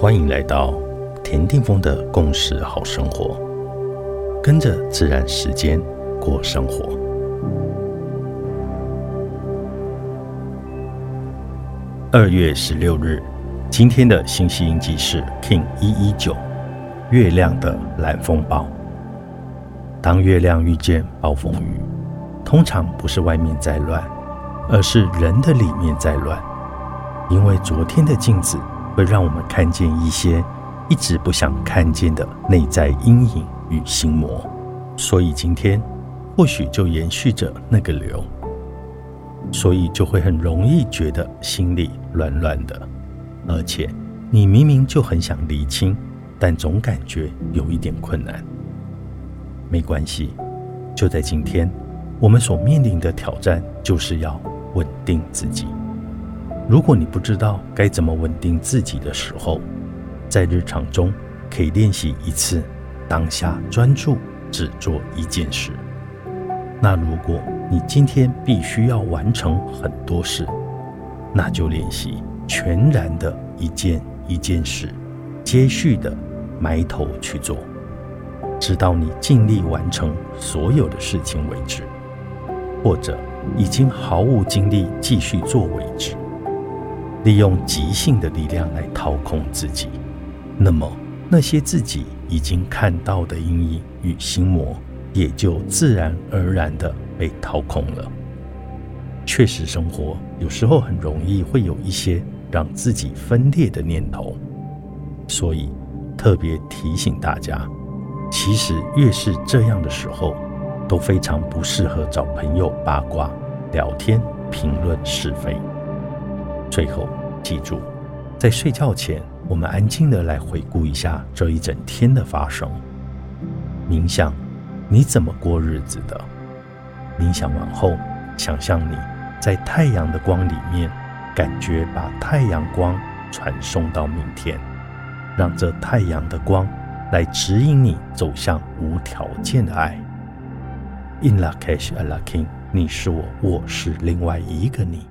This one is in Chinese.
欢迎来到田定峰的共识好生活，跟着自然时间过生活。二月十六日，今天的星系印记是 King 一一九，月亮的蓝风暴。当月亮遇见暴风雨，通常不是外面在乱，而是人的里面在乱，因为昨天的镜子。会让我们看见一些一直不想看见的内在阴影与心魔，所以今天或许就延续着那个流，所以就会很容易觉得心里乱乱的，而且你明明就很想厘清，但总感觉有一点困难。没关系，就在今天，我们所面临的挑战就是要稳定自己。如果你不知道该怎么稳定自己的时候，在日常中可以练习一次当下专注，只做一件事。那如果你今天必须要完成很多事，那就练习全然的一件一件事，接续的埋头去做，直到你尽力完成所有的事情为止，或者已经毫无精力继续做为止。利用即兴的力量来掏空自己，那么那些自己已经看到的阴影与心魔，也就自然而然的被掏空了。确实，生活有时候很容易会有一些让自己分裂的念头，所以特别提醒大家，其实越是这样的时候，都非常不适合找朋友八卦、聊天、评论是非。最后，记住，在睡觉前，我们安静的来回顾一下这一整天的发生。冥想，你怎么过日子的？冥想完后，想象你在太阳的光里面，感觉把太阳光传送到明天，让这太阳的光来指引你走向无条件的爱。In la cash a la king，你是我，我是另外一个你。